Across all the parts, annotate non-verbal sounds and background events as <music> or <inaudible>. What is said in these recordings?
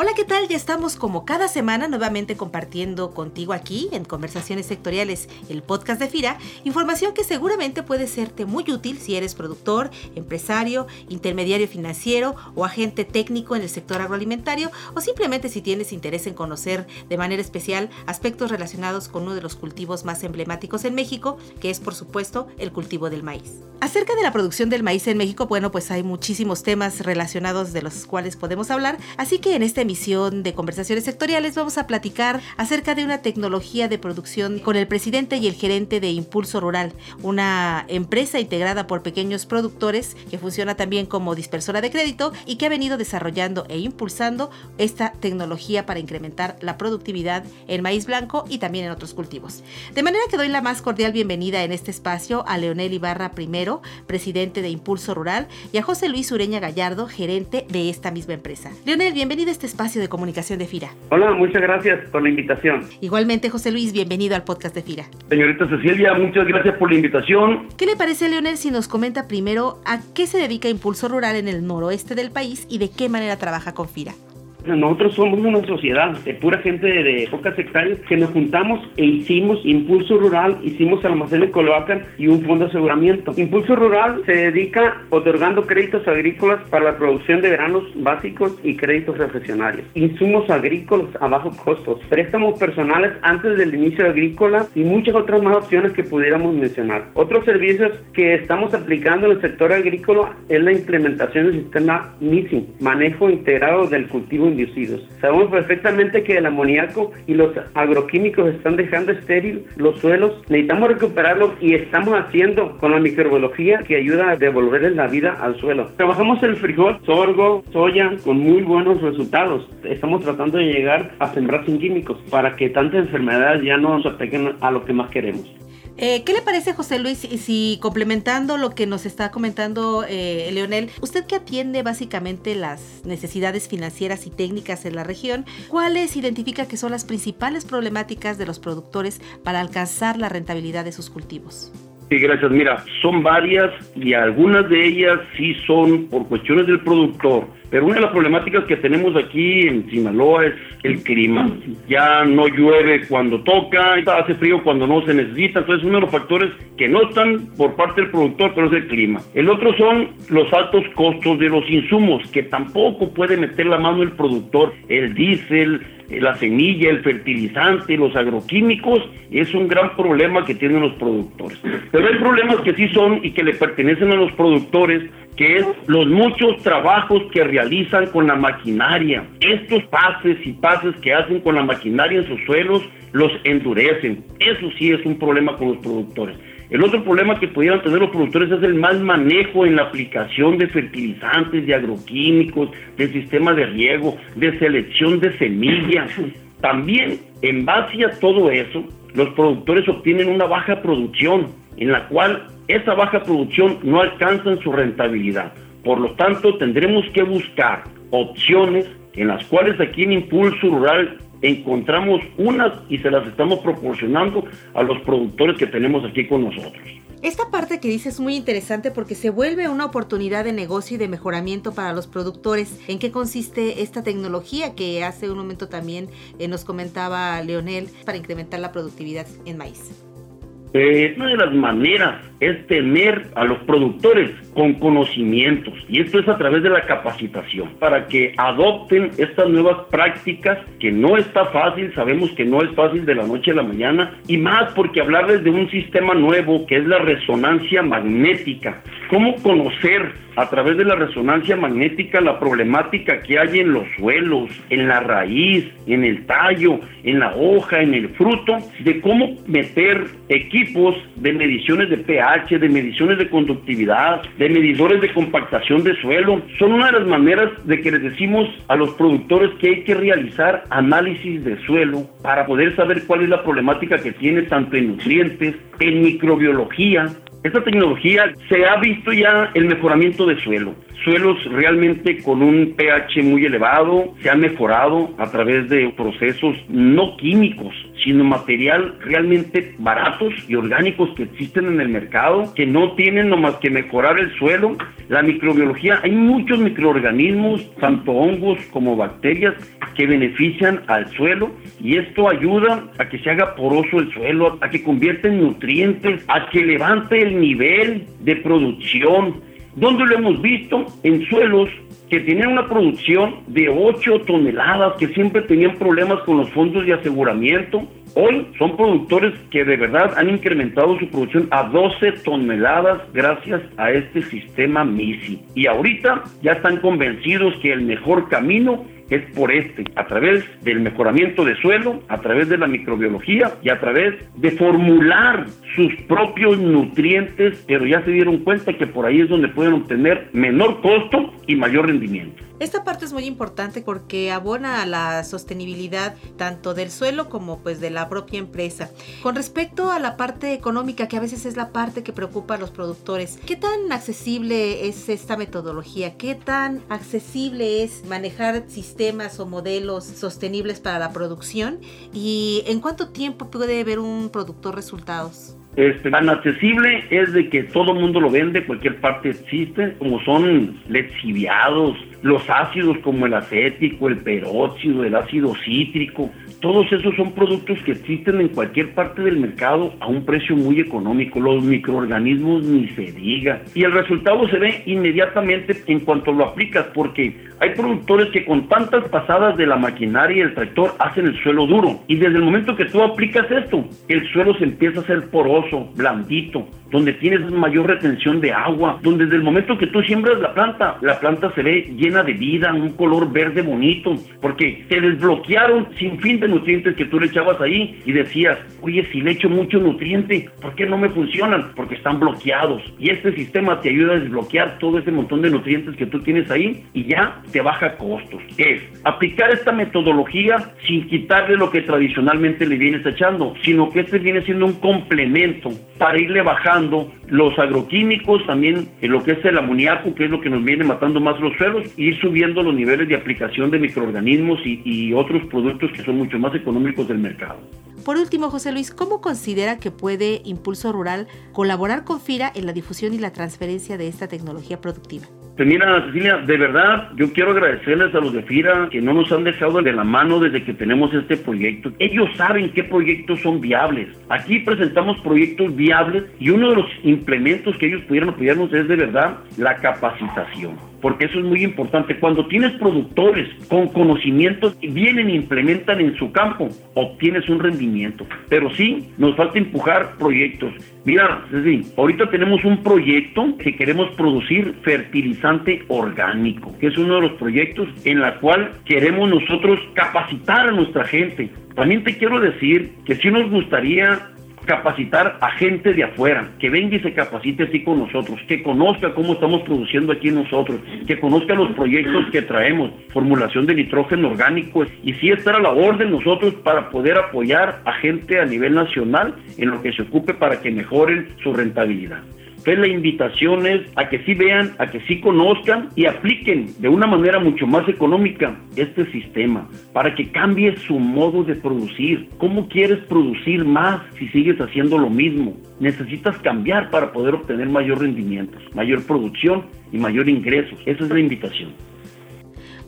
Hola, ¿qué tal? Ya estamos como cada semana nuevamente compartiendo contigo aquí en Conversaciones Sectoriales, el podcast de FIRA, información que seguramente puede serte muy útil si eres productor, empresario, intermediario financiero o agente técnico en el sector agroalimentario o simplemente si tienes interés en conocer de manera especial aspectos relacionados con uno de los cultivos más emblemáticos en México, que es por supuesto el cultivo del maíz. Acerca de la producción del maíz en México, bueno, pues hay muchísimos temas relacionados de los cuales podemos hablar, así que en este emisión de conversaciones sectoriales vamos a platicar acerca de una tecnología de producción con el presidente y el gerente de Impulso Rural, una empresa integrada por pequeños productores que funciona también como dispersora de crédito y que ha venido desarrollando e impulsando esta tecnología para incrementar la productividad en maíz blanco y también en otros cultivos. De manera que doy la más cordial bienvenida en este espacio a Leonel Ibarra primero, presidente de Impulso Rural, y a José Luis Ureña Gallardo, gerente de esta misma empresa. Leonel, bienvenido a este espacio espacio de comunicación de FIRA. Hola, muchas gracias por la invitación. Igualmente, José Luis, bienvenido al podcast de FIRA. Señorita Cecilia, muchas gracias por la invitación. ¿Qué le parece, Leonel, si nos comenta primero a qué se dedica Impulso Rural en el noroeste del país y de qué manera trabaja con FIRA? Nosotros somos una sociedad de pura gente de, pocas hectáreas que nos juntamos e hicimos Impulso Rural, hicimos Almacén de Coloacan y un fondo de aseguramiento. Impulso Rural se dedica otorgando créditos agrícolas para la producción de granos básicos y créditos reflexionarios. Insumos agrícolas a bajos costos, préstamos personales antes del inicio agrícola y muchas otras más opciones que pudiéramos mencionar. Otros servicios que estamos aplicando en el sector agrícola es la implementación del sistema MISI, manejo integrado del cultivo Sabemos perfectamente que el amoníaco y los agroquímicos están dejando estéril los suelos. Necesitamos recuperarlos y estamos haciendo con la microbiología que ayuda a devolverles la vida al suelo. Trabajamos el frijol, sorgo, soya con muy buenos resultados. Estamos tratando de llegar a sembrar sin químicos para que tantas enfermedades ya no nos ataquen a lo que más queremos. Eh, ¿Qué le parece, José Luis, si complementando lo que nos está comentando eh, Leonel, usted que atiende básicamente las necesidades financieras y técnicas en la región, ¿cuáles identifica que son las principales problemáticas de los productores para alcanzar la rentabilidad de sus cultivos? Sí, gracias. Mira, son varias y algunas de ellas sí son por cuestiones del productor. Pero una de las problemáticas que tenemos aquí en Sinaloa es el clima. Ya no llueve cuando toca, hace frío cuando no se necesita. Entonces, uno de los factores que no están por parte del productor, pero es el clima. El otro son los altos costos de los insumos, que tampoco puede meter la mano el productor. El diésel, la semilla, el fertilizante, los agroquímicos, es un gran problema que tienen los productores. Pero hay problemas que sí son y que le pertenecen a los productores, que es los muchos trabajos que realizan con la maquinaria. Estos pases y pases que hacen con la maquinaria en sus suelos los endurecen. Eso sí es un problema con los productores. El otro problema que pudieran tener los productores es el mal manejo en la aplicación de fertilizantes, de agroquímicos, de sistemas de riego, de selección de semillas. <laughs> También, en base a todo eso, los productores obtienen una baja producción, en la cual esa baja producción no alcanza su rentabilidad. Por lo tanto, tendremos que buscar opciones en las cuales aquí en Impulso Rural encontramos unas y se las estamos proporcionando a los productores que tenemos aquí con nosotros. Esta parte que dice es muy interesante porque se vuelve una oportunidad de negocio y de mejoramiento para los productores. ¿En qué consiste esta tecnología que hace un momento también eh, nos comentaba Leonel para incrementar la productividad en maíz? Una de las maneras es tener a los productores con conocimientos y esto es a través de la capacitación para que adopten estas nuevas prácticas que no está fácil, sabemos que no es fácil de la noche a la mañana y más porque hablarles de un sistema nuevo que es la resonancia magnética, cómo conocer a través de la resonancia magnética la problemática que hay en los suelos, en la raíz, en el tallo, en la hoja, en el fruto, de cómo meter de mediciones de pH, de mediciones de conductividad, de medidores de compactación de suelo. Son una de las maneras de que les decimos a los productores que hay que realizar análisis de suelo para poder saber cuál es la problemática que tiene tanto en nutrientes, en microbiología, esta tecnología se ha visto ya el mejoramiento de suelo. Suelos realmente con un pH muy elevado, se ha mejorado a través de procesos no químicos, sino material realmente baratos y orgánicos que existen en el mercado, que no tienen nomás que mejorar el suelo. La microbiología, hay muchos microorganismos, tanto hongos como bacterias, que benefician al suelo y esto ayuda a que se haga poroso el suelo, a que convierta en nutrientes, a que levante el nivel de producción. ¿Dónde lo hemos visto? En suelos que tenían una producción de 8 toneladas, que siempre tenían problemas con los fondos de aseguramiento. Hoy son productores que de verdad han incrementado su producción a 12 toneladas gracias a este sistema MISI. Y ahorita ya están convencidos que el mejor camino es por este, a través del mejoramiento de suelo, a través de la microbiología y a través de formular sus propios nutrientes, pero ya se dieron cuenta que por ahí es donde pueden obtener menor costo y mayor rendimiento. Esta parte es muy importante porque abona a la sostenibilidad tanto del suelo como pues de la propia empresa. Con respecto a la parte económica, que a veces es la parte que preocupa a los productores, ¿qué tan accesible es esta metodología? ¿Qué tan accesible es manejar sistemas o modelos sostenibles para la producción? ¿Y en cuánto tiempo puede ver un productor resultados? Este, tan accesible es de que todo el mundo lo vende, cualquier parte existe, como son lexiviados, los ácidos como el acético, el peróxido, el ácido cítrico, todos esos son productos que existen en cualquier parte del mercado a un precio muy económico. Los microorganismos ni se diga. Y el resultado se ve inmediatamente en cuanto lo aplicas, porque hay productores que con tantas pasadas de la maquinaria y el tractor hacen el suelo duro. Y desde el momento que tú aplicas esto, el suelo se empieza a hacer poroso, blandito, donde tienes mayor retención de agua, donde desde el momento que tú siembras la planta, la planta se ve llena de vida, un color verde bonito, porque te desbloquearon sin fin de nutrientes que tú le echabas ahí y decías, oye, si le echo mucho nutriente, ¿por qué no me funcionan? Porque están bloqueados. Y este sistema te ayuda a desbloquear todo ese montón de nutrientes que tú tienes ahí y ya te baja costos. Es aplicar esta metodología sin quitarle lo que tradicionalmente le vienes echando, sino que este viene siendo un complemento para irle bajando los agroquímicos, también en lo que es el amoníaco, que es lo que nos viene matando más los suelos, ir subiendo los niveles de aplicación de microorganismos y, y otros productos que son mucho más económicos del mercado. Por último, José Luis, ¿cómo considera que puede Impulso Rural colaborar con FIRA en la difusión y la transferencia de esta tecnología productiva? Pues mira, Cecilia, de verdad, yo quiero agradecerles a los de FIRA que no nos han dejado de la mano desde que tenemos este proyecto. Ellos saben qué proyectos son viables. Aquí presentamos proyectos viables y uno de los implementos que ellos pudieran apoyarnos es de verdad la capacitación porque eso es muy importante. Cuando tienes productores con conocimientos vienen e implementan en su campo, obtienes un rendimiento. Pero sí, nos falta empujar proyectos. Mira, Ceci, ahorita tenemos un proyecto que queremos producir fertilizante orgánico, que es uno de los proyectos en la cual queremos nosotros capacitar a nuestra gente. También te quiero decir que sí nos gustaría capacitar a gente de afuera, que venga y se capacite así con nosotros, que conozca cómo estamos produciendo aquí nosotros, que conozca los proyectos que traemos, formulación de nitrógeno orgánico, y sí estar a la orden nosotros para poder apoyar a gente a nivel nacional en lo que se ocupe para que mejoren su rentabilidad. Entonces la invitación es a que sí vean, a que sí conozcan y apliquen de una manera mucho más económica este sistema para que cambie su modo de producir. ¿Cómo quieres producir más si sigues haciendo lo mismo? Necesitas cambiar para poder obtener mayor rendimiento, mayor producción y mayor ingresos. Esa es la invitación.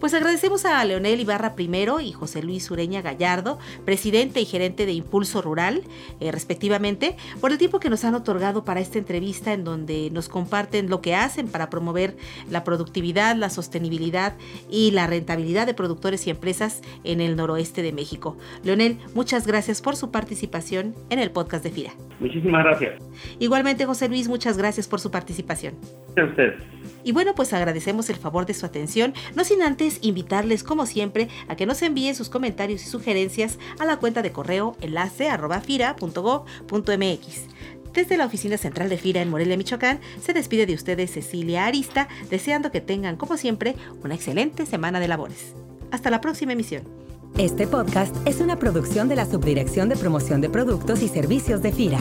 Pues agradecemos a Leonel Ibarra primero y José Luis Ureña Gallardo, presidente y gerente de Impulso Rural, eh, respectivamente, por el tiempo que nos han otorgado para esta entrevista en donde nos comparten lo que hacen para promover la productividad, la sostenibilidad y la rentabilidad de productores y empresas en el noroeste de México. Leonel, muchas gracias por su participación en el podcast de FIRA. Muchísimas gracias. Igualmente, José Luis, muchas gracias por su participación. A usted. Y bueno, pues agradecemos el favor de su atención, no sin antes invitarles como siempre a que nos envíen sus comentarios y sugerencias a la cuenta de correo enlace. Desde la oficina central de FIRA en Morelia, Michoacán, se despide de ustedes Cecilia Arista, deseando que tengan, como siempre, una excelente semana de labores. Hasta la próxima emisión. Este podcast es una producción de la Subdirección de Promoción de Productos y Servicios de FIRA.